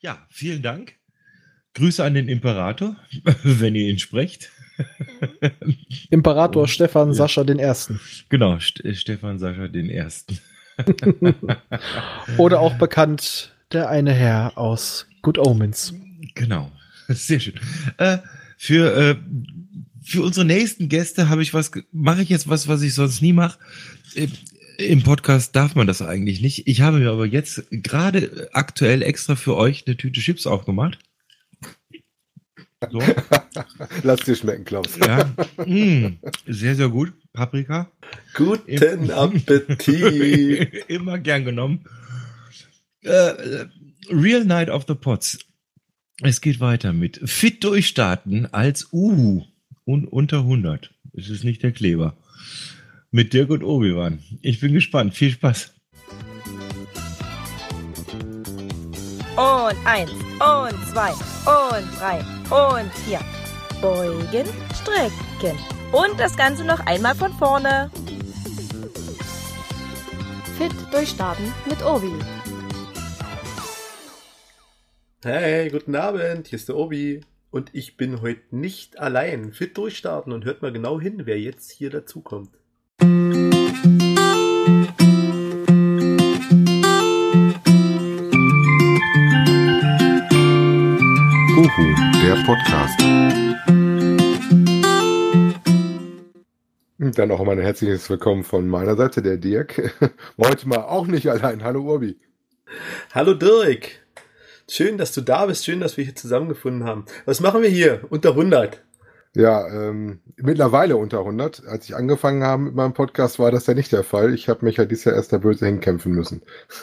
Ja, vielen Dank. Grüße an den Imperator, wenn ihr ihn sprecht. Imperator Stefan ja. Sascha den Ersten. Genau, St Stefan Sascha den Ersten. Oder auch bekannt der eine Herr aus Good Omens. Genau, sehr schön. Äh, für, äh, für unsere nächsten Gäste habe ich was, mache ich jetzt was, was ich sonst nie mache. Im Podcast darf man das eigentlich nicht. Ich habe mir aber jetzt gerade aktuell extra für euch eine Tüte Chips aufgemacht. So. Lass dir schmecken, Klaus. Ja. Mm, sehr, sehr gut. Paprika. Guten Appetit. Immer gern genommen. Uh, Real Night of the Pots. Es geht weiter mit Fit durchstarten als Uhu und unter 100. Es ist nicht der Kleber. Mit Dirk und Obi-Wan. Ich bin gespannt. Viel Spaß. Und eins, und zwei, und drei, und vier. Beugen, strecken. Und das Ganze noch einmal von vorne. Fit durchstarten mit Obi. Hey, guten Abend, hier ist der Obi. Und ich bin heute nicht allein. Fit durchstarten und hört mal genau hin, wer jetzt hier dazukommt. Uhu, der Podcast. Dann auch mal ein herzliches Willkommen von meiner Seite, der Dirk. Heute mal auch nicht allein. Hallo Urbi. Hallo Dirk. Schön, dass du da bist. Schön, dass wir hier zusammengefunden haben. Was machen wir hier? Unter 100. Ja, ähm, mittlerweile unter 100. Als ich angefangen habe mit meinem Podcast, war das ja nicht der Fall. Ich habe mich ja dieses Jahr erst da böse hinkämpfen müssen.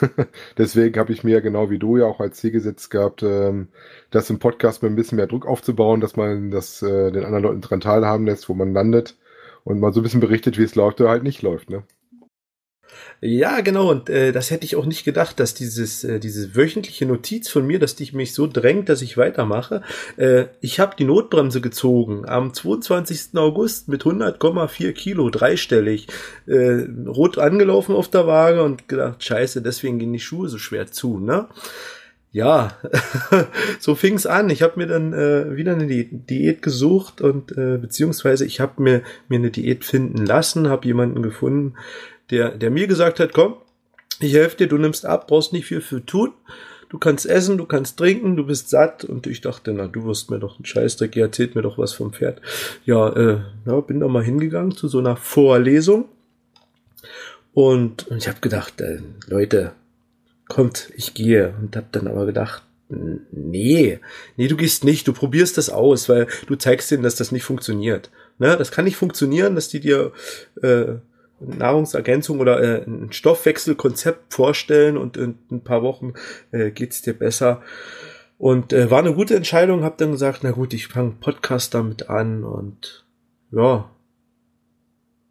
Deswegen habe ich mir genau wie du ja auch als Ziel gesetzt gehabt, ähm, das im Podcast mit ein bisschen mehr Druck aufzubauen, dass man das äh, den anderen Leuten dran teilhaben lässt, wo man landet und mal so ein bisschen berichtet, wie es läuft oder halt nicht läuft. Ne? Ja, genau. Und äh, das hätte ich auch nicht gedacht, dass dieses äh, diese wöchentliche Notiz von mir, dass die mich so drängt, dass ich weitermache. Äh, ich habe die Notbremse gezogen am 22. August mit 100,4 Kilo, dreistellig, äh, rot angelaufen auf der Waage und gedacht, scheiße, deswegen gehen die Schuhe so schwer zu, ne? ja, so fing's an. Ich habe mir dann äh, wieder eine Di Diät gesucht und äh, beziehungsweise ich habe mir mir eine Diät finden lassen, habe jemanden gefunden, der, der mir gesagt hat, komm, ich helfe dir, du nimmst ab, brauchst nicht viel für tun. Du kannst essen, du kannst trinken, du bist satt. Und ich dachte, na, du wirst mir doch einen Scheißdreck, ihr erzählt mir doch was vom Pferd. Ja, äh, ja, bin da mal hingegangen zu so einer Vorlesung. Und, und ich habe gedacht, äh, Leute, kommt, ich gehe. Und hab dann aber gedacht, nee, nee, du gehst nicht, du probierst das aus, weil du zeigst denen, dass das nicht funktioniert. Ne? Das kann nicht funktionieren, dass die dir äh, Nahrungsergänzung oder äh, ein Stoffwechselkonzept vorstellen und in ein paar Wochen äh, geht's dir besser. Und äh, war eine gute Entscheidung, hab dann gesagt, na gut, ich fange Podcast damit an und ja,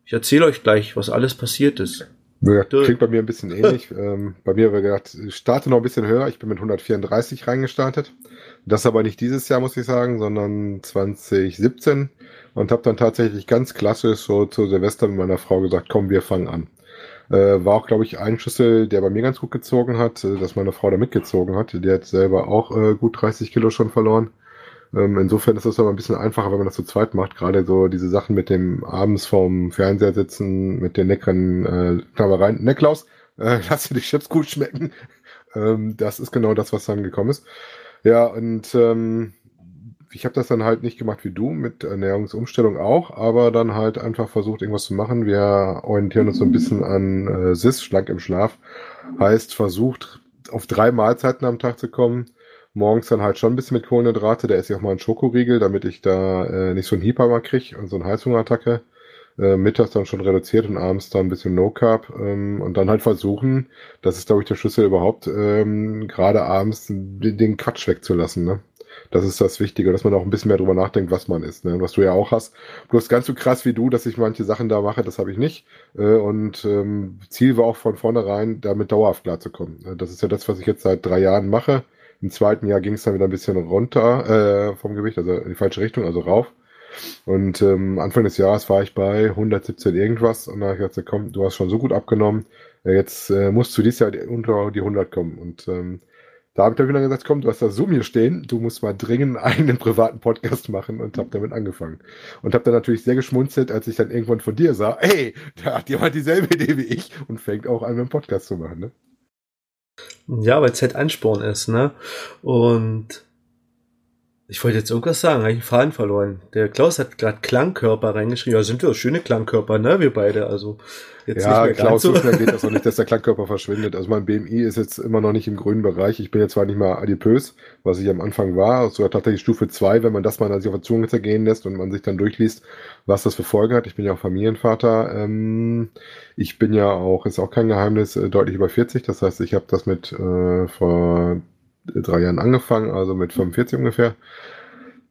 ich erzähle euch gleich, was alles passiert ist. Ja, klingt bei mir ein bisschen ähnlich. ähm, bei mir habe ich gedacht, ich starte noch ein bisschen höher. Ich bin mit 134 reingestartet. Das aber nicht dieses Jahr, muss ich sagen, sondern 2017 und habe dann tatsächlich ganz klassisch so zu Silvester mit meiner Frau gesagt, komm, wir fangen an. Äh, war auch, glaube ich, ein Schlüssel, der bei mir ganz gut gezogen hat, äh, dass meine Frau da mitgezogen hat. Die hat selber auch äh, gut 30 Kilo schon verloren. Ähm, insofern ist es aber ein bisschen einfacher, wenn man das zu zweit macht. Gerade so diese Sachen mit dem abends vorm Fernseher sitzen, mit den leckeren äh, Knabbereien. Necklaus, äh, lass dir die Chips gut schmecken. ähm, das ist genau das, was dann gekommen ist. Ja, und ähm, ich habe das dann halt nicht gemacht wie du, mit Ernährungsumstellung auch, aber dann halt einfach versucht, irgendwas zu machen. Wir orientieren uns so ein bisschen an äh, SIS, schlank im Schlaf. Heißt, versucht, auf drei Mahlzeiten am Tag zu kommen. Morgens dann halt schon ein bisschen mit Kohlenhydrate, da esse ich auch mal einen Schokoriegel, damit ich da äh, nicht so einen Hyper mal kriege und so eine Heißhungerattacke. Äh, mittags dann schon reduziert und abends dann ein bisschen No Carb ähm, und dann halt versuchen, das ist glaube ich der Schlüssel überhaupt, ähm, gerade abends den, den Quatsch wegzulassen. Ne? Das ist das Wichtige, dass man auch ein bisschen mehr drüber nachdenkt, was man ist. Ne? Was du ja auch hast. Bloß ganz so krass wie du, dass ich manche Sachen da mache, das habe ich nicht. Äh, und ähm, Ziel war auch von vornherein, damit dauerhaft klarzukommen. Äh, das ist ja das, was ich jetzt seit drei Jahren mache. Im zweiten Jahr ging es dann wieder ein bisschen runter äh, vom Gewicht, also in die falsche Richtung, also rauf. Und ähm, Anfang des Jahres war ich bei 117 irgendwas und da habe ich gesagt, komm, du hast schon so gut abgenommen, äh, jetzt äh, musst du dieses Jahr unter die 100 kommen. Und ähm, da habe ich dann gesagt, komm, du hast da Zoom hier stehen, du musst mal dringend einen eigenen privaten Podcast machen und habe damit angefangen. Und habe dann natürlich sehr geschmunzelt, als ich dann irgendwann von dir sah, ey, da hat jemand dieselbe Idee wie ich und fängt auch an, einen Podcast zu machen, ne? Ja, weil es halt Ansporn ist, ne? Und ich wollte jetzt irgendwas sagen, habe ich den Faden verloren. Der Klaus hat gerade Klangkörper reingeschrieben. Ja, sind wir schöne Klangkörper, ne? Wir beide. Also jetzt ja, nicht mehr Klaus, so schnell geht das auch nicht, dass der Klangkörper verschwindet. Also mein BMI ist jetzt immer noch nicht im grünen Bereich. Ich bin jetzt zwar nicht mal adipös, was ich am Anfang war, sogar tatsächlich Stufe 2, wenn man das mal an sich auf der Zunge zergehen lässt und man sich dann durchliest, was das für Folgen hat. Ich bin ja auch Familienvater. Ähm, ich bin ja auch, ist auch kein Geheimnis, äh, deutlich über 40. Das heißt, ich habe das mit äh, vor drei Jahren angefangen, also mit 45 ungefähr.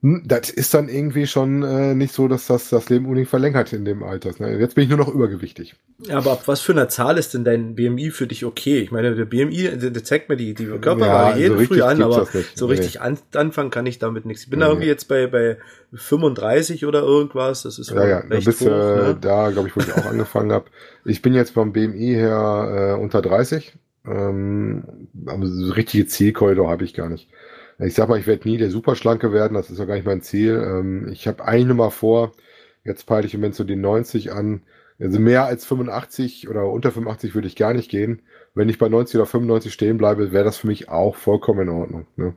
Hm, das ist dann irgendwie schon äh, nicht so, dass das das Leben unbedingt verlängert in dem Alter. Ne? Jetzt bin ich nur noch übergewichtig. Aber ab was für einer Zahl ist denn dein BMI für dich okay? Ich meine, der BMI, der, zeigt mir die, die Körperwaage ja, jeden so früh an, aber so richtig nee. an, anfangen kann ich damit nichts. Ich bin nee. da irgendwie jetzt bei, bei 35 oder irgendwas. Das ist ja, ja, recht da bist hoch, ne? da, glaube ich, wo ich auch angefangen habe. Ich bin jetzt vom BMI her äh, unter 30. Ähm, aber so richtige Zielkorridor habe ich gar nicht. Ich sag mal, ich werde nie der Superschlanke werden, das ist ja gar nicht mein Ziel. Ähm, ich habe eine mal vor, jetzt peile ich im Moment so die 90 an. Also mehr als 85 oder unter 85 würde ich gar nicht gehen. Wenn ich bei 90 oder 95 stehen bleibe, wäre das für mich auch vollkommen in Ordnung. Ne?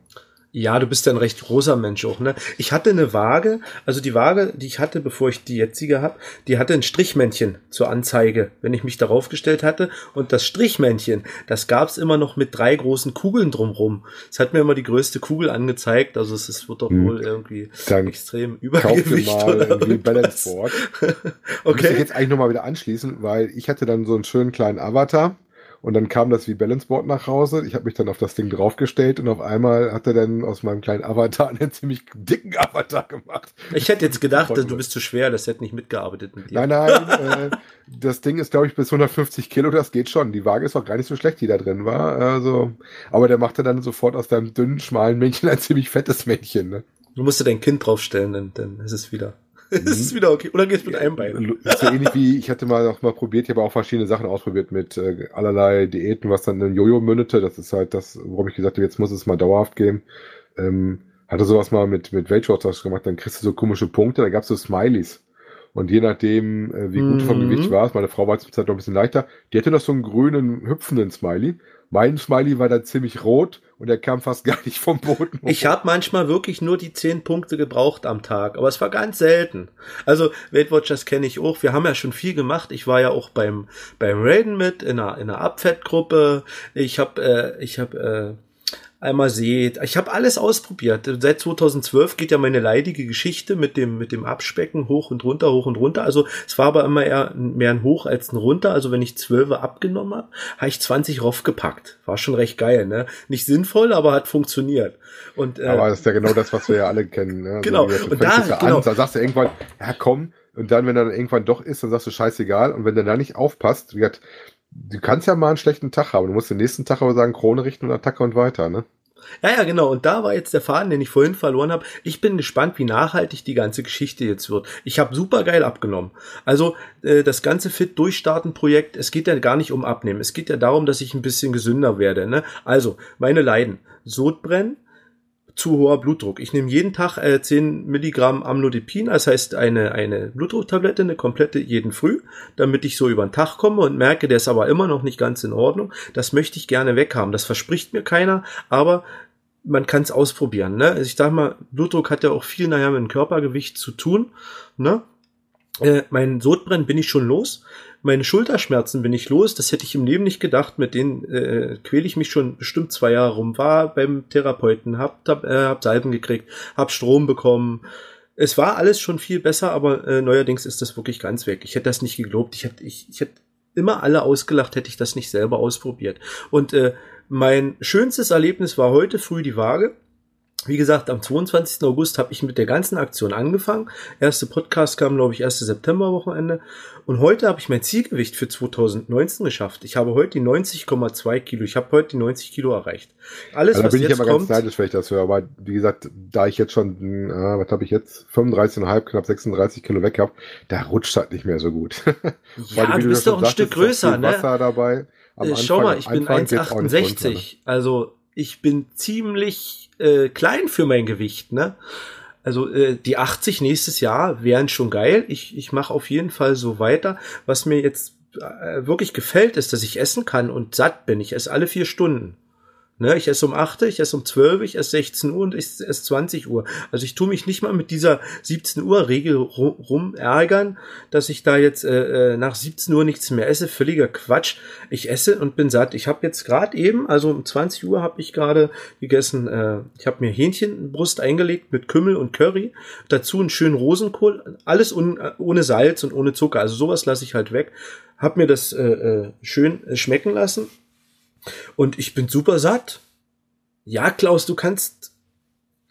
Ja, du bist ja ein recht großer Mensch auch, ne? Ich hatte eine Waage, also die Waage, die ich hatte, bevor ich die jetzige habe, die hatte ein Strichmännchen zur Anzeige, wenn ich mich darauf gestellt hatte. Und das Strichmännchen, das gab's immer noch mit drei großen Kugeln drumrum. Es hat mir immer die größte Kugel angezeigt, also es, es wird doch hm. wohl irgendwie Dann extrem Übergewicht mal oder irgendwie Balance Board. okay. Muss ich jetzt eigentlich nochmal wieder anschließen, weil ich hatte dann so einen schönen kleinen Avatar und dann kam das wie Balanceboard nach Hause. Ich habe mich dann auf das Ding draufgestellt und auf einmal hat er dann aus meinem kleinen Avatar einen ziemlich dicken Avatar gemacht. Ich hätte jetzt gedacht, du bist zu schwer, das hätte nicht mitgearbeitet mit dir. Nein, nein, äh, das Ding ist, glaube ich, bis 150 Kilo, das geht schon. Die Waage ist auch gar nicht so schlecht, die da drin war. Also, aber der machte dann sofort aus deinem dünnen, schmalen Männchen ein ziemlich fettes Männchen. Ne? Du musst dir dein Kind draufstellen, dann, dann ist es wieder. Mhm. ist wieder okay. Oder geht's mit einem Bein? Ist ja ähnlich wie, ich hatte mal auch mal probiert, ich habe auch verschiedene Sachen ausprobiert mit äh, allerlei Diäten, was dann in Jojo mündete. Das ist halt das, worum ich gesagt habe, jetzt muss es mal dauerhaft gehen. Ähm, hatte sowas mal mit, mit Weight Watchers gemacht, dann kriegst du so komische Punkte, da gab's so Smileys. Und je nachdem, äh, wie gut du vom mhm. Gewicht warst, meine Frau war zum Zeit noch ein bisschen leichter, die hatte noch so einen grünen, hüpfenden Smiley. Mein Smiley war dann ziemlich rot und er kam fast gar nicht vom Boden. Hoch. Ich habe manchmal wirklich nur die zehn Punkte gebraucht am Tag, aber es war ganz selten. Also Weight Watchers kenne ich auch. Wir haben ja schon viel gemacht. Ich war ja auch beim beim Raiden mit in einer in einer Abfettgruppe. Ich habe äh, ich habe äh, einmal seht. Ich habe alles ausprobiert. Seit 2012 geht ja meine leidige Geschichte mit dem mit dem Abspecken hoch und runter, hoch und runter. Also es war aber immer eher mehr ein Hoch als ein Runter. Also wenn ich 12 abgenommen habe, habe ich 20 raufgepackt. War schon recht geil, ne? Nicht sinnvoll, aber hat funktioniert. Und, äh, aber das ist ja genau das, was wir ja alle kennen. Ne? Also genau. und da, ja genau. An, da sagst du irgendwann, ja komm, und dann, wenn er dann irgendwann doch ist, dann sagst du scheißegal. Und wenn du da nicht aufpasst, wie gesagt, du kannst ja mal einen schlechten Tag haben. Du musst den nächsten Tag aber sagen, Krone richten und Attacke und weiter, ne? Ja, ja, genau. Und da war jetzt der Faden, den ich vorhin verloren habe. Ich bin gespannt, wie nachhaltig die ganze Geschichte jetzt wird. Ich habe super geil abgenommen. Also äh, das ganze Fit durchstarten Projekt, es geht ja gar nicht um Abnehmen. Es geht ja darum, dass ich ein bisschen gesünder werde. Ne? Also meine Leiden: Sodbrennen, zu hoher Blutdruck. Ich nehme jeden Tag äh, 10 Milligramm Amlodipin, das heißt eine, eine Blutdrucktablette, eine komplette jeden Früh, damit ich so über den Tag komme und merke, der ist aber immer noch nicht ganz in Ordnung. Das möchte ich gerne weghaben. Das verspricht mir keiner, aber man kann es ausprobieren. Ne? Also ich sag mal, Blutdruck hat ja auch viel nachher mit dem Körpergewicht zu tun. Ne? Äh, mein Sodbrennen bin ich schon los. Meine Schulterschmerzen bin ich los. Das hätte ich im Leben nicht gedacht. Mit denen äh, quäle ich mich schon bestimmt zwei Jahre rum. War beim Therapeuten, hab, hab, äh, hab Salben gekriegt, hab Strom bekommen. Es war alles schon viel besser, aber äh, neuerdings ist das wirklich ganz weg. Ich hätte das nicht geglaubt. Ich hätte, ich, ich hätte immer alle ausgelacht, hätte ich das nicht selber ausprobiert. Und äh, mein schönstes Erlebnis war heute früh die Waage. Wie gesagt, am 22. August habe ich mit der ganzen Aktion angefangen. Erste Podcast kam, glaube ich, 1. September Wochenende. Und heute habe ich mein Zielgewicht für 2019 geschafft. Ich habe heute die 90,2 Kilo. Ich habe heute die 90 Kilo erreicht. Alles, also, was bin jetzt ich aber kommt, ganz neidisch, wenn ich das höre. Aber wie gesagt, da ich jetzt schon, äh, was habe ich jetzt, 35,5, knapp 36 Kilo weg habe, da rutscht halt nicht mehr so gut. ja, Weil, du bist doch ein Stück größer, ne? Wasser dabei. Am äh, Schau mal, ich bin 1,68. Also ich bin ziemlich äh, klein für mein Gewicht, ne? Also äh, die 80 nächstes Jahr wären schon geil. Ich, ich mache auf jeden Fall so weiter. Was mir jetzt äh, wirklich gefällt, ist, dass ich essen kann und satt bin. Ich esse alle vier Stunden. Ne, ich esse um 8, ich esse um 12, ich esse 16 Uhr und ich esse 20 Uhr. Also ich tue mich nicht mal mit dieser 17 Uhr Regel rum ärgern, dass ich da jetzt äh, äh nach 17 Uhr nichts mehr esse. Völliger Quatsch. Ich esse und bin satt. Ich habe jetzt gerade eben, also um 20 Uhr habe ich gerade gegessen, äh, ich habe mir Hähnchenbrust eingelegt mit Kümmel und Curry. Dazu einen schönen Rosenkohl. Alles ohne Salz und ohne Zucker. Also sowas lasse ich halt weg. Hab mir das äh, äh schön schmecken lassen und ich bin super satt. Ja, Klaus, du kannst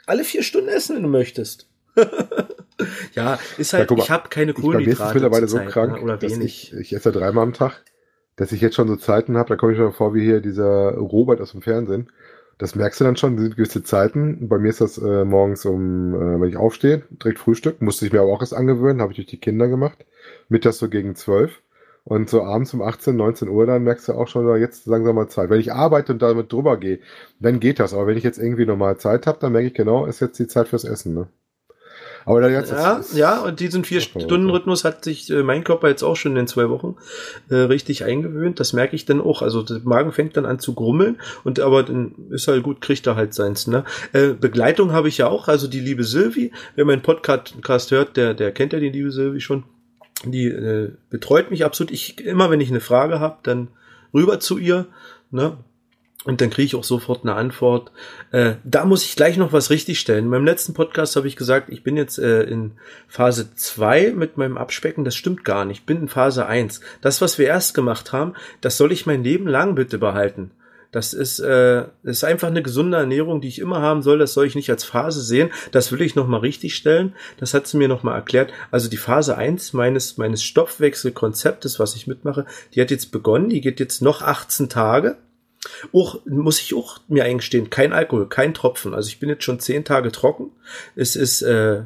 alle vier Stunden essen, wenn du möchtest. ja, ist halt, ja, mal, ich habe keine Kohlenhydrate. Ich bin mittlerweile so krank, ne, oder wenig. Ich, ich esse dreimal am Tag, dass ich jetzt schon so Zeiten habe, da komme ich mir vor wie hier dieser Robert aus dem Fernsehen. Das merkst du dann schon, sind gewisse Zeiten. Bei mir ist das äh, morgens um, äh, wenn ich aufstehe, direkt Frühstück. Musste ich mir aber auch erst angewöhnen, habe ich durch die Kinder gemacht. Mittags so gegen zwölf. Und so abends um 18, 19 Uhr, dann merkst du auch schon, jetzt langsam mal Zeit. Wenn ich arbeite und damit drüber gehe, dann geht das. Aber wenn ich jetzt irgendwie normal Zeit habe, dann merke ich genau, ist jetzt die Zeit fürs Essen. Ne? Aber dann jetzt ja, ist, ja, und diesen vier Stunden Rhythmus hat sich äh, mein Körper jetzt auch schon in den zwei Wochen äh, richtig eingewöhnt. Das merke ich dann auch. Also der Magen fängt dann an zu grummeln und aber dann ist halt gut, kriegt er halt seins. Ne? Äh, Begleitung habe ich ja auch. Also die liebe Sylvie, wer meinen Podcast hört, der der kennt ja die liebe Sylvie schon die äh, betreut mich absolut. Ich immer, wenn ich eine Frage habe, dann rüber zu ihr, ne? Und dann kriege ich auch sofort eine Antwort. Äh, da muss ich gleich noch was richtigstellen. In meinem letzten Podcast habe ich gesagt, ich bin jetzt äh, in Phase 2 mit meinem Abspecken. Das stimmt gar nicht. Ich bin in Phase 1. Das, was wir erst gemacht haben, das soll ich mein Leben lang bitte behalten. Das ist, äh, ist einfach eine gesunde Ernährung, die ich immer haben soll. Das soll ich nicht als Phase sehen. Das will ich nochmal richtig stellen. Das hat sie mir nochmal erklärt. Also die Phase eins meines, meines Stoffwechselkonzeptes, was ich mitmache, die hat jetzt begonnen. Die geht jetzt noch 18 Tage. Auch, muss ich auch mir eingestehen, kein Alkohol, kein Tropfen. Also ich bin jetzt schon zehn Tage trocken. Es ist, äh,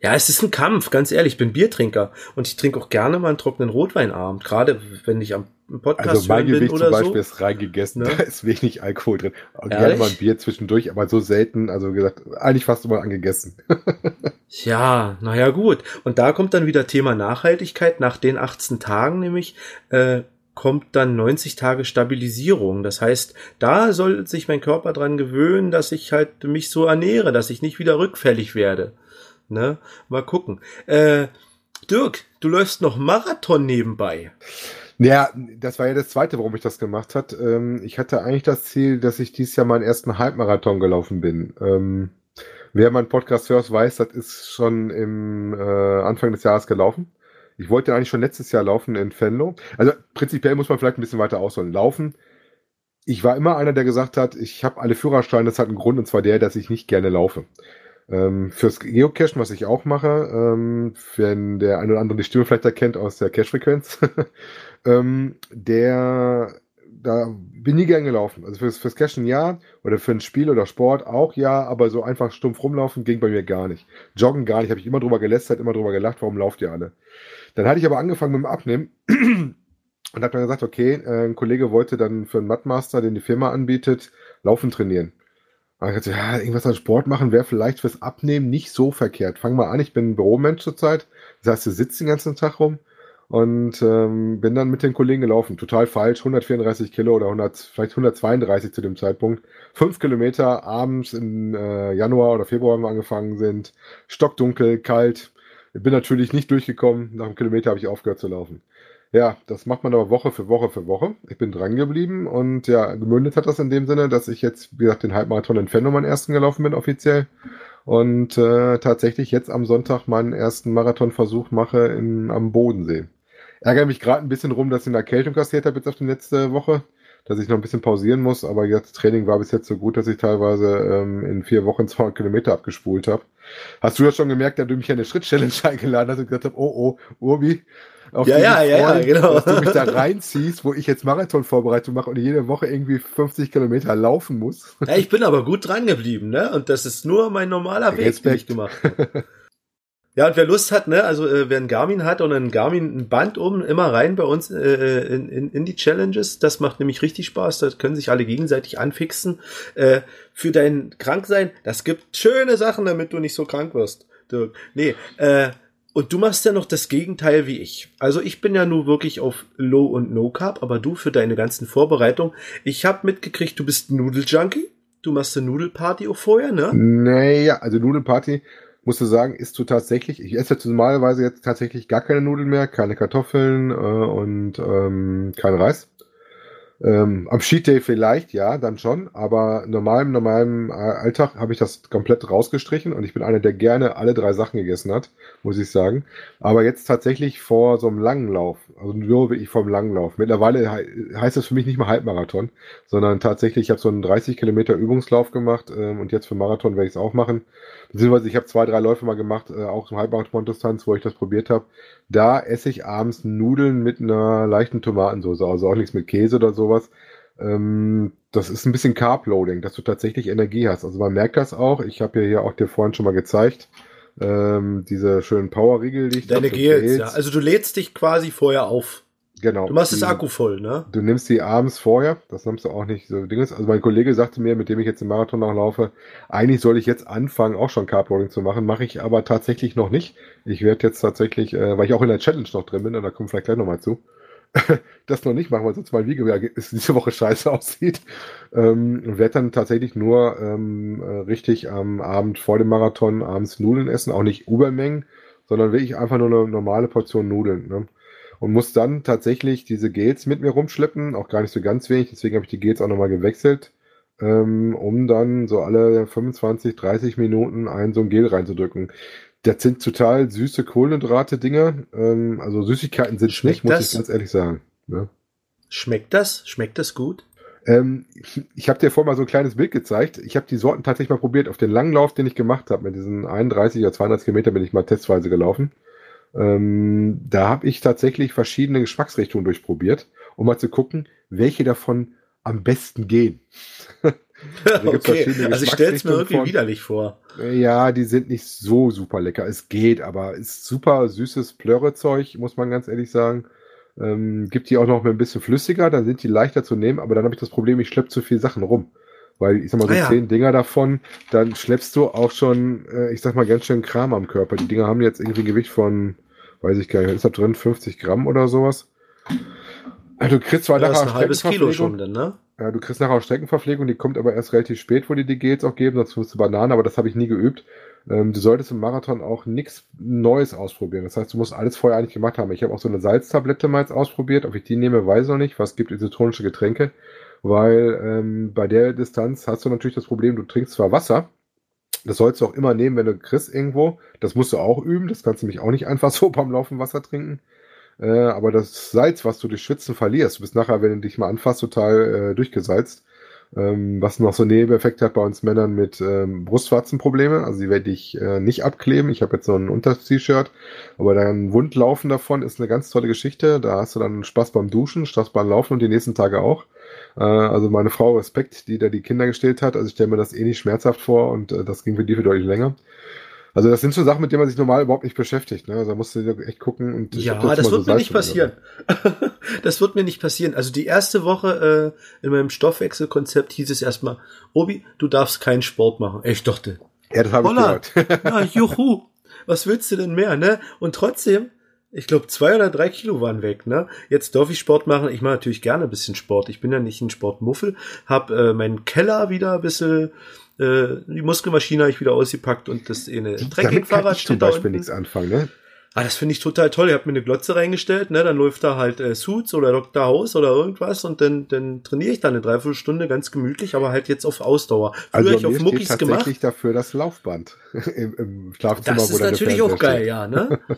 ja, es ist ein Kampf, ganz ehrlich. Ich bin Biertrinker und ich trinke auch gerne mal einen trockenen Rotweinabend, gerade wenn ich am Podcast Also mein Gewicht zum Beispiel so. ist reingegessen, ne? da ist wenig Alkohol drin. Und gerne mal ein Bier zwischendurch, aber so selten, also gesagt, eigentlich fast immer angegessen. ja, naja gut. Und da kommt dann wieder Thema Nachhaltigkeit. Nach den 18 Tagen nämlich äh, kommt dann 90 Tage Stabilisierung. Das heißt, da soll sich mein Körper dran gewöhnen, dass ich halt mich so ernähre, dass ich nicht wieder rückfällig werde. Ne? Mal gucken. Äh, Dirk, du läufst noch Marathon nebenbei. Ja, das war ja das zweite, warum ich das gemacht hat. Ähm, ich hatte eigentlich das Ziel, dass ich dieses Jahr meinen ersten Halbmarathon gelaufen bin. Ähm, wer meinen Podcast hört, weiß, das ist schon im äh, Anfang des Jahres gelaufen. Ich wollte eigentlich schon letztes Jahr laufen in Fenlo. Also prinzipiell muss man vielleicht ein bisschen weiter ausholen. Laufen. Ich war immer einer, der gesagt hat, ich habe alle Führerscheine, das hat einen Grund, und zwar der, dass ich nicht gerne laufe. Ähm, fürs Geocachen, was ich auch mache, ähm, wenn der eine oder andere die Stimme vielleicht erkennt aus der Cache-Frequenz, ähm, der da bin nie gern gelaufen. Also fürs, fürs Cashen ja, oder für ein Spiel oder Sport auch ja, aber so einfach stumpf rumlaufen ging bei mir gar nicht. Joggen gar nicht, habe ich immer drüber gelästert, immer drüber gelacht, warum lauft ihr alle? Dann hatte ich aber angefangen mit dem Abnehmen und habe dann gesagt, okay, äh, ein Kollege wollte dann für einen Mattmaster, den die Firma anbietet, Laufen trainieren. Dachte, ja, irgendwas an Sport machen wäre vielleicht fürs Abnehmen nicht so verkehrt. Fang mal an, ich bin ein Büromensch zurzeit. Das heißt, du sitzt den ganzen Tag rum und ähm, bin dann mit den Kollegen gelaufen. Total falsch, 134 Kilo oder 100, vielleicht 132 zu dem Zeitpunkt. Fünf Kilometer abends im äh, Januar oder Februar haben wir angefangen sind. Stockdunkel, kalt. Bin natürlich nicht durchgekommen. Nach einem Kilometer habe ich aufgehört zu laufen. Ja, das macht man aber Woche für Woche für Woche. Ich bin dran geblieben und ja, gemündet hat das in dem Sinne, dass ich jetzt, wie gesagt, den Halbmarathon in Fenno meinen ersten gelaufen bin offiziell und äh, tatsächlich jetzt am Sonntag meinen ersten Marathonversuch mache in, am Bodensee. Ärgere mich gerade ein bisschen rum, dass ich eine Erkältung kassiert habe jetzt auf die letzte Woche, dass ich noch ein bisschen pausieren muss, aber jetzt Training war bis jetzt so gut, dass ich teilweise ähm, in vier Wochen 200 Kilometer abgespult habe. Hast du ja schon gemerkt, dass du mich eine Schritt-Challenge eingeladen hast und gesagt hast, oh oh, Urbi, auf ja, ja, ja, ja, genau. Dass du mich da reinziehst, wo ich jetzt Marathonvorbereitung mache und jede Woche irgendwie 50 Kilometer laufen muss. Ja, ich bin aber gut dran geblieben, ne? Und das ist nur mein normaler Weg, den ich gemacht habe. Ja, und wer Lust hat, ne, also äh, wer ein Garmin hat und ein Garmin ein Band oben immer rein bei uns äh, in, in, in die Challenges, das macht nämlich richtig Spaß, da können sich alle gegenseitig anfixen. Äh, für dein Kranksein, das gibt schöne Sachen, damit du nicht so krank wirst, Dirk. Nee, äh, und du machst ja noch das Gegenteil wie ich. Also ich bin ja nur wirklich auf Low und No Carb, aber du für deine ganzen Vorbereitungen. Ich habe mitgekriegt, du bist Nudeljunkie. Du machst eine Nudelparty auch vorher, ne? Naja, also Nudelparty musst du sagen, isst du tatsächlich, ich esse jetzt normalerweise jetzt tatsächlich gar keine Nudeln mehr, keine Kartoffeln äh, und ähm, kein Reis. Ähm, am Cheat Day vielleicht, ja, dann schon, aber normal im normalen äh, Alltag habe ich das komplett rausgestrichen und ich bin einer, der gerne alle drei Sachen gegessen hat, muss ich sagen. Aber jetzt tatsächlich vor so einem langen Lauf, also nur wirklich vor einem langen Lauf. Mittlerweile he heißt das für mich nicht mehr Halbmarathon, sondern tatsächlich, ich habe so einen 30 Kilometer Übungslauf gemacht ähm, und jetzt für Marathon werde ich es auch machen. Beziehungsweise ich habe zwei, drei Läufe mal gemacht, äh, auch zum Halbmarathon-Distanz, wo ich das probiert habe. Da esse ich abends Nudeln mit einer leichten Tomatensauce, also auch nichts mit Käse oder sowas. Ähm, das ist ein bisschen Carb-Loading, dass du tatsächlich Energie hast. Also man merkt das auch. Ich habe ja hier auch dir vorhin schon mal gezeigt, ähm, diese schönen Power-Riegel, die ich Deine Gels, ja. Also du lädst dich quasi vorher auf. Genau. Du machst das Akku voll, ne? Du nimmst die abends vorher, das nimmst du auch nicht so Dinges. Also mein Kollege sagte mir, mit dem ich jetzt den Marathon nachlaufe, eigentlich soll ich jetzt anfangen, auch schon Carbloading zu machen, mache ich aber tatsächlich noch nicht. Ich werde jetzt tatsächlich, äh, weil ich auch in der Challenge noch drin bin, und da kommen wir vielleicht gleich nochmal zu, das noch nicht machen, weil sonst mein Videoergebnis diese Woche scheiße aussieht. Ähm, werde dann tatsächlich nur ähm, äh, richtig am Abend vor dem Marathon abends Nudeln essen, auch nicht Übermengen, sondern wirklich einfach nur eine normale Portion Nudeln. Ne? Und muss dann tatsächlich diese Gels mit mir rumschleppen, auch gar nicht so ganz wenig, deswegen habe ich die Gels auch nochmal gewechselt, ähm, um dann so alle 25, 30 Minuten ein so ein Gel reinzudrücken. Das sind total süße Kohlenhydrate-Dinger, ähm, also Süßigkeiten sind nicht, muss das? ich ganz ehrlich sagen. Ja. Ne? Schmeckt das? Schmeckt das gut? Ähm, ich habe dir vorhin mal so ein kleines Bild gezeigt. Ich habe die Sorten tatsächlich mal probiert. Auf den langen Lauf, den ich gemacht habe, mit diesen 31 oder 200 Kilometer bin ich mal testweise gelaufen. Ähm, da habe ich tatsächlich verschiedene Geschmacksrichtungen durchprobiert, um mal zu gucken, welche davon am besten gehen. also, okay. also ich stelle es mir irgendwie von, widerlich vor. Ja, die sind nicht so super lecker. Es geht, aber ist super süßes Plörrezeug, muss man ganz ehrlich sagen. Ähm, gibt die auch noch ein bisschen flüssiger, dann sind die leichter zu nehmen, aber dann habe ich das Problem, ich schleppe zu viele Sachen rum. Weil ich sag mal so ah, ja. zehn Dinger davon, dann schleppst du auch schon, äh, ich sag mal, ganz schön Kram am Körper. Die Dinger haben jetzt irgendwie ein Gewicht von, weiß ich gar nicht, ist da drin 50 Gramm oder sowas? Also du kriegst zwar ja, nachher ein halbes Kilo schon, denn, ne? Ja, du kriegst nachher auch Streckenverpflegung, die kommt aber erst relativ spät, wo die die Gels auch geben, sonst musst du Bananen, aber das habe ich nie geübt. Ähm, du solltest im Marathon auch nichts Neues ausprobieren. Das heißt, du musst alles vorher eigentlich gemacht haben. Ich habe auch so eine Salztablette mal jetzt ausprobiert. Ob ich die nehme, weiß ich noch nicht. Was gibt isotonische Getränke? Weil ähm, bei der Distanz hast du natürlich das Problem, du trinkst zwar Wasser, das sollst du auch immer nehmen, wenn du kriegst irgendwo. Das musst du auch üben. Das kannst du nämlich auch nicht einfach so beim Laufen Wasser trinken. Äh, aber das Salz, was du durch Schwitzen verlierst, du bist nachher, wenn du dich mal anfasst, total äh, durchgesalzt. Ähm, was noch so Nebeneffekt hat bei uns Männern mit ähm, Brustwarzenprobleme. Also die werde ich äh, nicht abkleben. Ich habe jetzt so ein Unter-T-Shirt, aber dann Wundlaufen davon ist eine ganz tolle Geschichte. Da hast du dann Spaß beim Duschen, Spaß beim Laufen und die nächsten Tage auch. Äh, also meine Frau Respekt, die da die Kinder gestillt hat. Also ich stelle mir das eh nicht schmerzhaft vor und äh, das ging für die für deutlich länger. Also das sind so Sachen, mit denen man sich normal überhaupt nicht beschäftigt. Ne? Also da musst du echt gucken. Und ja, das, das wird so mir nicht passieren. das wird mir nicht passieren. Also die erste Woche äh, in meinem Stoffwechselkonzept hieß es erstmal, Obi, du darfst keinen Sport machen. Ich dachte, ja, das habe ich gehört. ja, juhu. Was willst du denn mehr, ne? Und trotzdem ich glaube, zwei oder drei Kilo waren weg, ne? Jetzt darf ich Sport machen. Ich mache natürlich gerne ein bisschen Sport. Ich bin ja nicht ein Sportmuffel. Hab äh, meinen Keller wieder ein bisschen, äh, die Muskelmaschine habe ich wieder ausgepackt und das eine Trekkingfahrrad steht zum Beispiel nichts anfangen, ne? Ah, das finde ich total toll. Ich habe mir eine Glotze reingestellt, ne? Dann läuft da halt äh, Suits oder Dr. House oder irgendwas und dann, dann trainiere ich da eine Dreiviertelstunde ganz gemütlich, aber halt jetzt auf Ausdauer. Früher also ich auf Muckis tatsächlich gemacht. dafür das Laufband im, im Schlafzimmer. Das ist natürlich auch geil, ja, ne?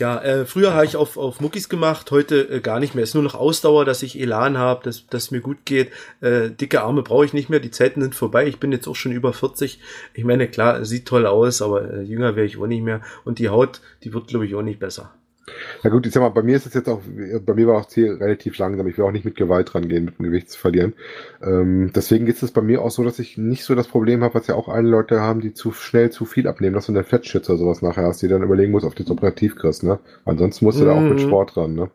Ja, äh, früher habe ich auf, auf Muckis gemacht, heute äh, gar nicht mehr. Es ist nur noch Ausdauer, dass ich Elan habe, dass dass mir gut geht. Äh, dicke Arme brauche ich nicht mehr, die Zeiten sind vorbei. Ich bin jetzt auch schon über 40. Ich meine, klar, sieht toll aus, aber äh, jünger wäre ich auch nicht mehr. Und die Haut, die wird, glaube ich, auch nicht besser. Na gut, ich sag mal, bei mir ist es jetzt auch, bei mir war auch Ziel relativ langsam. Ich will auch nicht mit Gewalt rangehen, mit dem Gewicht zu verlieren. Ähm, deswegen ist es bei mir auch so, dass ich nicht so das Problem habe, was ja auch eine Leute haben, die zu schnell zu viel abnehmen, dass du eine Fettschütze oder sowas nachher hast, die dann überlegen muss, ob du das operativ kriegst, ne? Ansonsten musst du mhm. da auch mit mhm. Sport ran, ne?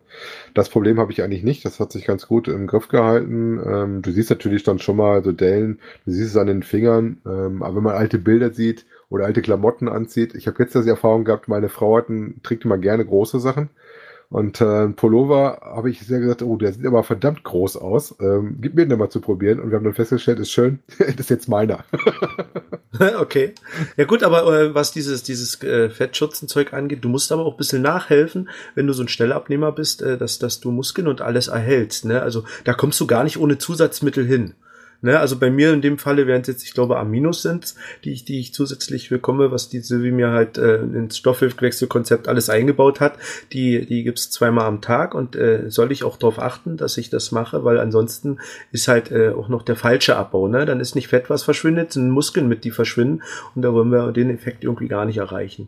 Das Problem habe ich eigentlich nicht. Das hat sich ganz gut im Griff gehalten. Ähm, du siehst natürlich dann schon mal so Dellen, du siehst es an den Fingern, ähm, aber wenn man alte Bilder sieht, oder alte Klamotten anzieht. Ich habe jetzt das Erfahrung gehabt, meine Frau hat einen, trägt immer gerne große Sachen. Und äh, Pullover habe ich sehr gesagt, oh, der sieht aber verdammt groß aus. Ähm, gib mir den mal zu probieren. Und wir haben dann festgestellt, ist schön, das ist jetzt meiner. okay. Ja gut, aber äh, was dieses, dieses äh, Fettschürzenzeug angeht, du musst aber auch ein bisschen nachhelfen, wenn du so ein Schnellabnehmer bist, äh, dass, dass du Muskeln und alles erhältst. Ne? Also da kommst du gar nicht ohne Zusatzmittel hin. Ne, also bei mir in dem Falle wären es jetzt, ich glaube, Aminos sind, die ich, die ich zusätzlich bekomme, was die Silvi mir halt äh, ins Stoffwechselkonzept alles eingebaut hat. Die, die gibt's zweimal am Tag und äh, soll ich auch darauf achten, dass ich das mache, weil ansonsten ist halt äh, auch noch der falsche Abbau. Ne? Dann ist nicht Fett, was verschwindet, sind Muskeln mit, die verschwinden und da wollen wir den Effekt irgendwie gar nicht erreichen.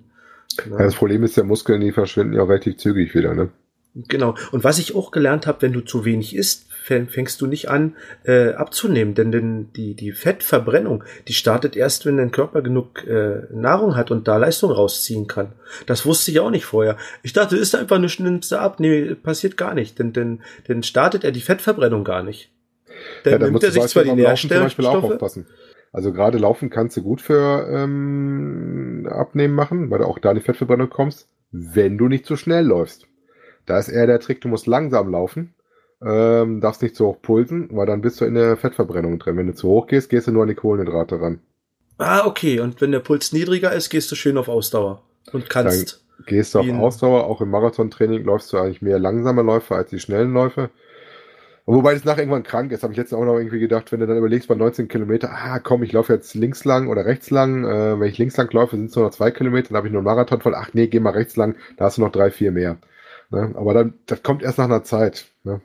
Ja, das Problem ist, der Muskeln, die verschwinden ja relativ zügig wieder, ne? Genau. Und was ich auch gelernt habe, wenn du zu wenig isst, fängst du nicht an äh, abzunehmen, denn, denn die, die Fettverbrennung, die startet erst, wenn dein Körper genug äh, Nahrung hat und da Leistung rausziehen kann. Das wusste ich auch nicht vorher. Ich dachte, ist einfach eine nimmst ab. Nee, passiert gar nicht, denn, denn, denn startet er die Fettverbrennung gar nicht. Dann ja, nimmt er sich zwar die Nährstoffe. aufpassen. Also gerade Laufen kannst du gut für ähm, Abnehmen machen, weil du auch da in die Fettverbrennung kommst, wenn du nicht zu schnell läufst. Da ist eher der Trick, du musst langsam laufen, ähm, darfst nicht zu hoch pulsen, weil dann bist du in der Fettverbrennung drin. Wenn du zu hoch gehst, gehst du nur an die Kohlenhydrate ran. Ah, okay. Und wenn der Puls niedriger ist, gehst du schön auf Ausdauer und kannst. Dann gehst du auf Ausdauer. Auch im Marathontraining läufst du eigentlich mehr langsame Läufe als die schnellen Läufe. Und wobei das nach irgendwann krank ist, habe ich letztens auch noch irgendwie gedacht, wenn du dann überlegst bei 19 Kilometer, ah komm, ich laufe jetzt links lang oder rechts lang. Äh, wenn ich links lang laufe, sind es nur noch zwei Kilometer, dann habe ich nur einen Marathon voll. Ach nee, geh mal rechts lang, da hast du noch drei, vier mehr. Ne? Aber dann, das kommt erst nach einer Zeit. Ne?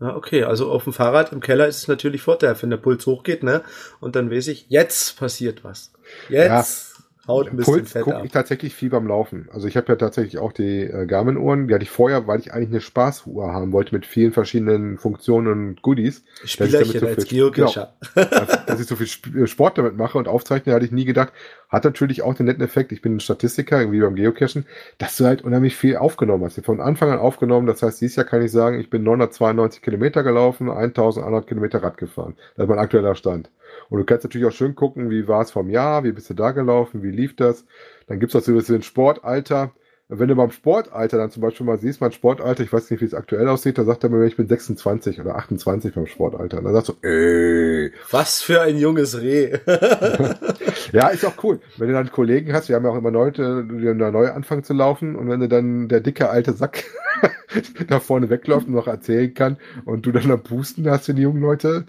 Ja, okay, also auf dem Fahrrad im Keller ist es natürlich vorteilhaft, wenn der Puls hochgeht, ne? Und dann weiß ich, jetzt passiert was. Jetzt haut ein bisschen Puls Fett gucke ich tatsächlich viel beim Laufen. Also ich habe ja tatsächlich auch die äh, Garmin-Uhren, die hatte ich vorher, weil ich eigentlich eine Spaßuhr haben wollte mit vielen verschiedenen Funktionen und Goodies. Spielerchen so als Geocacher. Genau, dass, dass, ich so viel äh, Sport damit mache und aufzeichne, hatte ich nie gedacht. Hat natürlich auch den netten Effekt, ich bin ein Statistiker, irgendwie beim Geocachen, dass du halt unheimlich viel aufgenommen hast. Von Anfang an aufgenommen, das heißt, dieses Jahr kann ich sagen, ich bin 992 Kilometer gelaufen, 1100 Kilometer Rad gefahren. Das ist mein aktueller Stand. Und du kannst natürlich auch schön gucken, wie war es vom Jahr, wie bist du da gelaufen, wie lief das. Dann gibt es auch so ein bisschen Sportalter. Wenn du beim Sportalter dann zum Beispiel mal siehst, mein Sportalter, ich weiß nicht, wie es aktuell aussieht, da sagt er mir, ich bin 26 oder 28 beim Sportalter. Und dann sagst du, ey. Was für ein junges Reh. ja, ist auch cool. Wenn du dann Kollegen hast, wir haben ja auch immer Leute, die da neu anfangen zu laufen und wenn du dann der dicke alte Sack da vorne wegläuft und noch erzählen kann und du dann am Pusten hast für die jungen Leute,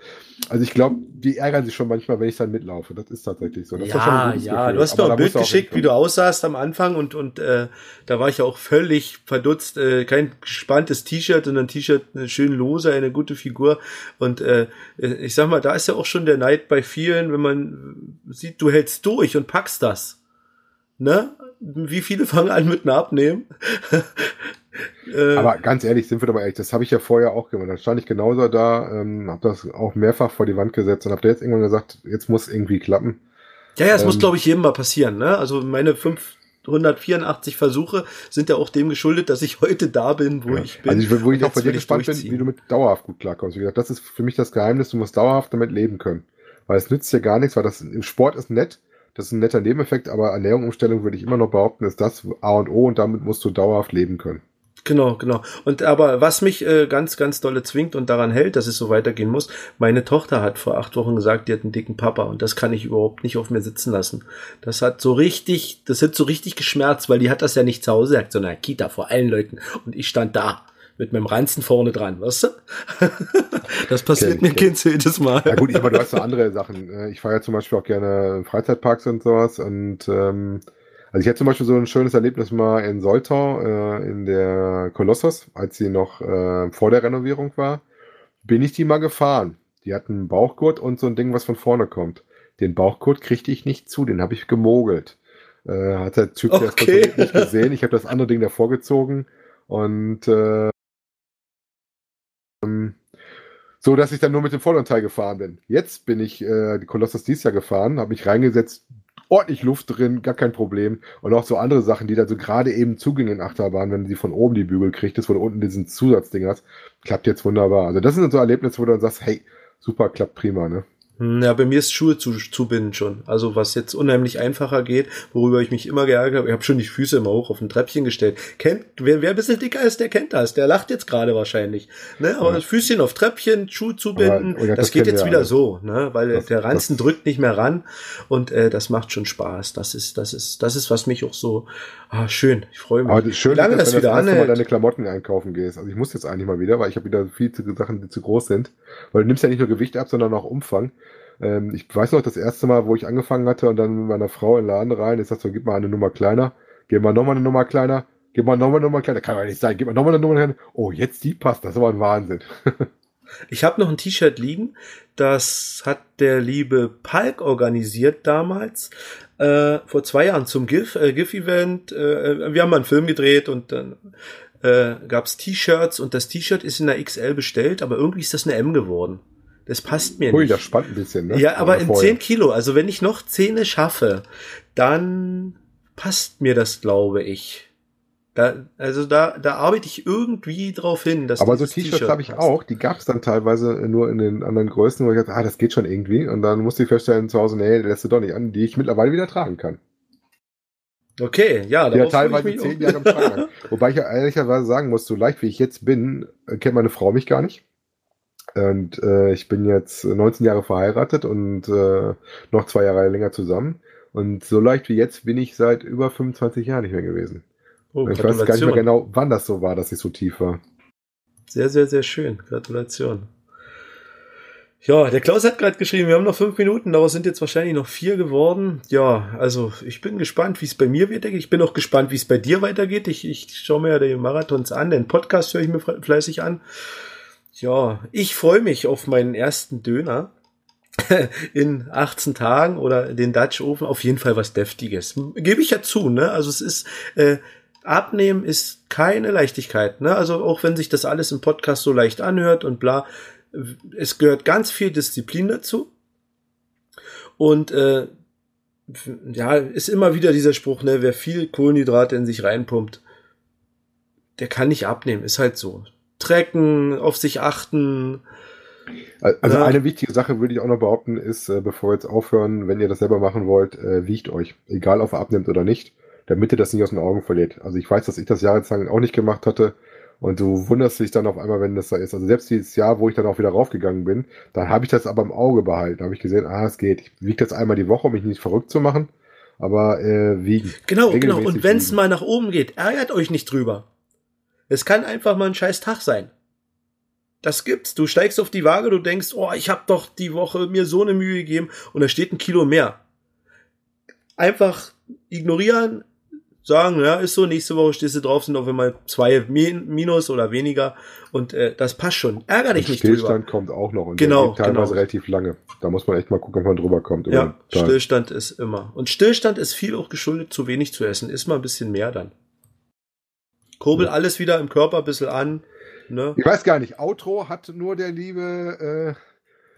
also ich glaube, die ärgern sich schon manchmal, wenn ich dann mitlaufe. Das ist tatsächlich so. Das ja, ja. Gefühl. Du hast mir ein Bild geschickt, wie du aussahst am Anfang und und äh, da war ich ja auch völlig verdutzt. Äh, kein gespanntes T-Shirt, sondern ein T-Shirt eine schön lose, eine gute Figur. Und äh, ich sag mal, da ist ja auch schon der Neid bei vielen, wenn man sieht, du hältst durch und packst das. Ne? Wie viele fangen an mit einem Abnehmen? Äh, aber ganz ehrlich, sind wir doch mal ehrlich, das habe ich ja vorher auch gemacht. Da stand ich genauso da, ähm, habe das auch mehrfach vor die Wand gesetzt und habe jetzt irgendwann gesagt, jetzt muss irgendwie klappen. Ja, ja, es ähm, muss, glaube ich, jedem mal passieren. Ne? Also meine 584 Versuche sind ja auch dem geschuldet, dass ich heute da bin, wo ja. ich bin. Also ich, wo ich auch bei dir gespannt bin, wie du mit dauerhaft gut klarkommst. Wie gesagt, das ist für mich das Geheimnis, du musst dauerhaft damit leben können. Weil es nützt dir gar nichts, weil das im Sport ist nett, das ist ein netter Nebeneffekt, aber Ernährungsumstellung würde ich immer noch behaupten, ist das A und O und damit musst du dauerhaft leben können. Genau, genau. Und aber was mich äh, ganz, ganz dolle zwingt und daran hält, dass es so weitergehen muss, meine Tochter hat vor acht Wochen gesagt, die hat einen dicken Papa und das kann ich überhaupt nicht auf mir sitzen lassen. Das hat so richtig, das hat so richtig geschmerzt, weil die hat das ja nicht zu Hause gesagt, sondern Kita vor allen Leuten und ich stand da mit meinem Ranzen vorne dran, weißt du? das passiert okay, mir okay. jedes Mal. Ja gut, aber du hast so andere Sachen. Äh, ich fahre ja zum Beispiel auch gerne Freizeitparks und sowas und ähm, also ich hatte zum Beispiel so ein schönes Erlebnis mal in Soltau, äh, in der Kolossos, als sie noch äh, vor der Renovierung war. Bin ich die mal gefahren. Die hatten einen Bauchgurt und so ein Ding, was von vorne kommt. Den Bauchgurt kriegte ich nicht zu, den habe ich gemogelt. Äh, hat der Typ okay. das nicht gesehen. Ich habe das andere Ding davor gezogen und äh, ähm, so, dass ich dann nur mit dem vorderen Teil gefahren bin. Jetzt bin ich äh, die Colossus dies Jahr gefahren, habe mich reingesetzt, ordentlich Luft drin, gar kein Problem. Und auch so andere Sachen, die da so gerade eben zugingen in Achterbahn, wenn du die von oben die Bügel kriegst, wo du unten diesen Zusatzding hast, klappt jetzt wunderbar. Also das sind so Erlebnisse, wo du dann sagst, hey, super, klappt prima, ne? Ja, bei mir ist Schuhe zu, zubinden schon. Also was jetzt unheimlich einfacher geht, worüber ich mich immer geärgert habe. Ich habe schon die Füße immer hoch auf ein Treppchen gestellt. Kennt, wer, wer ein bisschen dicker ist, der kennt das. Der lacht jetzt gerade wahrscheinlich. Ne? Aber ja. das Füßchen auf Treppchen, Schuh zubinden, oh das, das geht jetzt wieder alle. so, ne? Weil das, der Ranzen das, drückt nicht mehr ran und äh, das macht schon Spaß. Das ist, das ist, das ist, was mich auch so ah, schön. Ich freue mich. Aber das schön, lange ist, das wieder das Mal deine Klamotten einkaufen gehst. Also ich muss jetzt eigentlich mal wieder, weil ich habe wieder viel zu Sachen, die zu groß sind. Weil du nimmst ja nicht nur Gewicht ab, sondern auch Umfang. Ähm, ich weiß noch, das erste Mal, wo ich angefangen hatte und dann mit meiner Frau in den Laden rein, ist das so, gib mal eine Nummer kleiner, gib mal nochmal eine Nummer kleiner, gib mal nochmal eine Nummer kleiner, kann doch nicht sein, gib mal nochmal eine Nummer kleiner. Oh, jetzt die passt, das ist aber ein Wahnsinn. ich habe noch ein T-Shirt liegen, das hat der liebe Palk organisiert damals. Äh, vor zwei Jahren zum GIF, äh, GIF-Event. Äh, wir haben mal einen Film gedreht und dann äh, gab es T-Shirts und das T-Shirt ist in der XL bestellt, aber irgendwie ist das eine M geworden. Das passt mir Ui, nicht. das spannt ein bisschen, ne? Ja, aber in vorher. 10 Kilo. Also wenn ich noch Zähne schaffe, dann passt mir das, glaube ich. Da, also da, da arbeite ich irgendwie drauf hin. Dass aber so T-Shirts habe ich auch. Die gab es dann teilweise nur in den anderen Größen, wo ich dachte, ah, das geht schon irgendwie. Und dann musste ich feststellen zu Hause, nee, lässt du doch nicht an, die ich mittlerweile wieder tragen kann. Okay, ja. Ja, teilweise zehn Jahre im Schrank. Wobei ich ja ehrlicherweise sagen muss, so leicht wie ich jetzt bin, kennt meine Frau mich gar nicht. Und äh, ich bin jetzt 19 Jahre verheiratet und äh, noch zwei Jahre länger zusammen. Und so leicht wie jetzt bin ich seit über 25 Jahren nicht mehr gewesen. Oh, ich weiß gar nicht mehr genau, wann das so war, dass ich so tief war. Sehr, sehr, sehr schön. Gratulation. Ja, der Klaus hat gerade geschrieben, wir haben noch fünf Minuten, daraus sind jetzt wahrscheinlich noch vier geworden. Ja, also ich bin gespannt, wie es bei mir weitergeht. Ich bin auch gespannt, wie es bei dir weitergeht. Ich, ich schaue mir ja die Marathons an, den Podcast höre ich mir fleißig an. Ja, ich freue mich auf meinen ersten Döner in 18 Tagen oder den Dutch Ofen. Auf jeden Fall was Deftiges. Gebe ich ja zu, ne? Also es ist, äh, Abnehmen ist keine Leichtigkeit, ne? Also auch wenn sich das alles im Podcast so leicht anhört und bla, es gehört ganz viel Disziplin dazu. Und äh, ja, ist immer wieder dieser Spruch, ne, wer viel Kohlenhydrate in sich reinpumpt, der kann nicht abnehmen, ist halt so tracken, auf sich achten. Also ja. eine wichtige Sache würde ich auch noch behaupten, ist, äh, bevor wir jetzt aufhören, wenn ihr das selber machen wollt, äh, wiegt euch. Egal, ob ihr abnimmt oder nicht, damit ihr das nicht aus den Augen verliert. Also ich weiß, dass ich das jahrelang auch nicht gemacht hatte. Und du wunderst dich dann auf einmal, wenn das da ist. Also selbst dieses Jahr, wo ich dann auch wieder raufgegangen bin, dann habe ich das aber im Auge behalten. Da habe ich gesehen, ah, es geht. Ich wiege das einmal die Woche, um mich nicht verrückt zu machen. Aber äh, wiegen. Genau, genau. Und wenn es mal nach oben geht, ärgert euch nicht drüber. Es kann einfach mal ein scheiß Tag sein. Das gibt's. Du steigst auf die Waage, du denkst, oh, ich habe doch die Woche mir so eine Mühe gegeben und da steht ein Kilo mehr. Einfach ignorieren, sagen, ja, ist so, nächste Woche stehst du drauf, sind auf einmal zwei Minus oder weniger und äh, das passt schon. Ärger dich nicht Stillstand drüber. kommt auch noch und genau, der teilweise genau. relativ lange. Da muss man echt mal gucken, ob man drüber kommt. Ja, Stillstand ist immer. Und Stillstand ist viel auch geschuldet, zu wenig zu essen. Ist mal ein bisschen mehr dann. Kurbel ja. alles wieder im Körper ein bisschen an. Ne? Ich weiß gar nicht, Outro hat nur der liebe. Äh,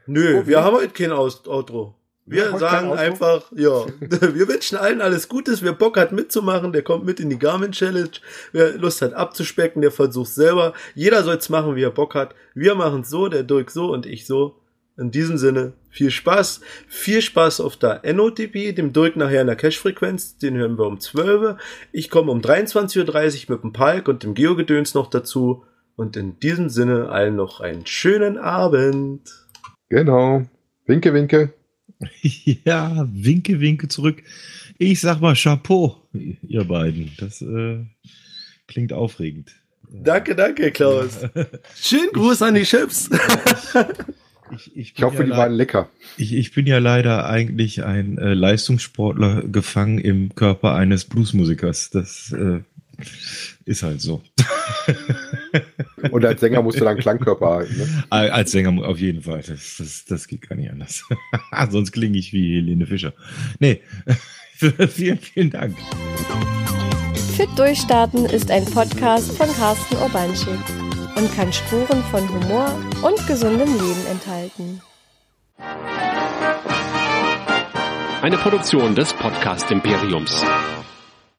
Nö, Profi? wir haben heute kein Outro. Wir sagen einfach, ja, wir wünschen allen alles Gutes. Wer Bock hat mitzumachen, der kommt mit in die Garmin Challenge. Wer Lust hat abzuspecken, der versucht selber. Jeder soll's machen, wie er Bock hat. Wir machen's so, der Dirk so und ich so. In diesem Sinne, viel Spaß. Viel Spaß auf der NOTP, dem Dirk nachher in der Cache-Frequenz. Den hören wir um 12 Ich komme um 23.30 Uhr mit dem Palk und dem Geogedöns noch dazu. Und in diesem Sinne allen noch einen schönen Abend. Genau. Winke, winke. ja, winke, winke zurück. Ich sag mal Chapeau, ihr beiden. Das äh, klingt aufregend. Danke, danke, Klaus. Schönen Gruß an die Chips. Ich, ich, ich hoffe, ja die waren lecker. Ich, ich bin ja leider eigentlich ein äh, Leistungssportler gefangen im Körper eines Bluesmusikers. Das äh, ist halt so. Und als Sänger musst du dann Klangkörper halten. Ne? Als Sänger auf jeden Fall. Das, das, das geht gar nicht anders. Sonst klinge ich wie Helene Fischer. Nee, vielen, vielen Dank. Fit Durchstarten ist ein Podcast von Carsten Urbanschik und kann Spuren von Humor und gesundem Leben enthalten. Eine Produktion des Podcast Imperiums.